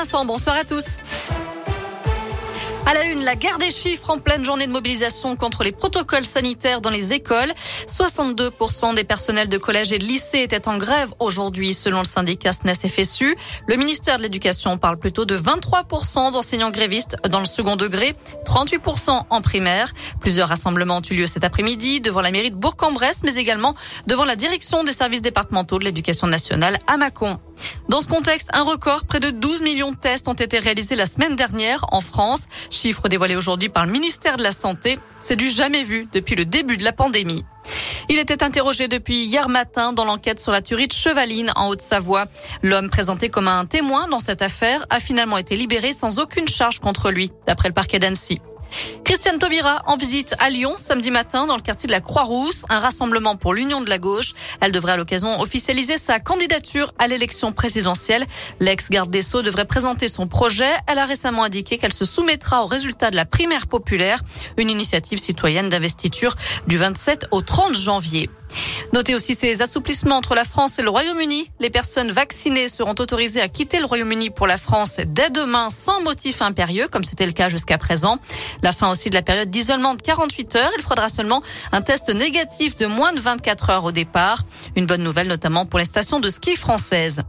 Vincent, bonsoir à tous. À la une, la guerre des chiffres en pleine journée de mobilisation contre les protocoles sanitaires dans les écoles. 62% des personnels de collège et de lycée étaient en grève aujourd'hui, selon le syndicat SNES FSU. Le ministère de l'Éducation parle plutôt de 23% d'enseignants grévistes dans le second degré, 38% en primaire. Plusieurs rassemblements ont eu lieu cet après-midi devant la mairie de Bourg-en-Bresse, mais également devant la direction des services départementaux de l'éducation nationale à Mâcon. Dans ce contexte, un record, près de 12 millions de tests ont été réalisés la semaine dernière en France. Chiffre dévoilé aujourd'hui par le ministère de la Santé. C'est du jamais vu depuis le début de la pandémie. Il était interrogé depuis hier matin dans l'enquête sur la tuerie de Chevaline en Haute-Savoie. L'homme présenté comme un témoin dans cette affaire a finalement été libéré sans aucune charge contre lui, d'après le parquet d'Annecy. Christiane Taubira en visite à Lyon samedi matin dans le quartier de la Croix-Rousse, un rassemblement pour l'union de la gauche. Elle devrait à l'occasion officialiser sa candidature à l'élection présidentielle. L'ex-garde des Sceaux devrait présenter son projet. Elle a récemment indiqué qu'elle se soumettra aux résultats de la primaire populaire, une initiative citoyenne d'investiture du 27 au 30 janvier. Notez aussi ces assouplissements entre la France et le Royaume-Uni. Les personnes vaccinées seront autorisées à quitter le Royaume-Uni pour la France dès demain sans motif impérieux, comme c'était le cas jusqu'à présent. La fin aussi de la période d'isolement de 48 heures. Il faudra seulement un test négatif de moins de 24 heures au départ. Une bonne nouvelle notamment pour les stations de ski françaises.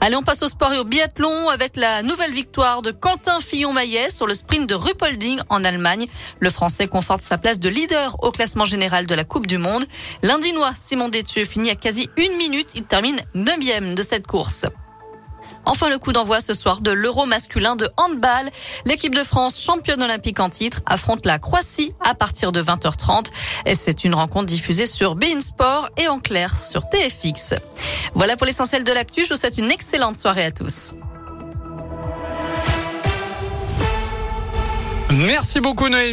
Allez, on passe au sport et au biathlon avec la nouvelle victoire de Quentin Fillon-Maillet sur le sprint de Ruppolding en Allemagne. Le Français conforte sa place de leader au classement général de la Coupe du Monde. Simon Détieux finit à quasi une minute. Il termine neuvième de cette course. Enfin, le coup d'envoi ce soir de l'Euro masculin de handball. L'équipe de France, championne olympique en titre, affronte la Croatie à partir de 20h30. Et c'est une rencontre diffusée sur Bein Sport et en clair sur TFX. Voilà pour l'essentiel de l'actu. Je vous souhaite une excellente soirée à tous. Merci beaucoup Noémie.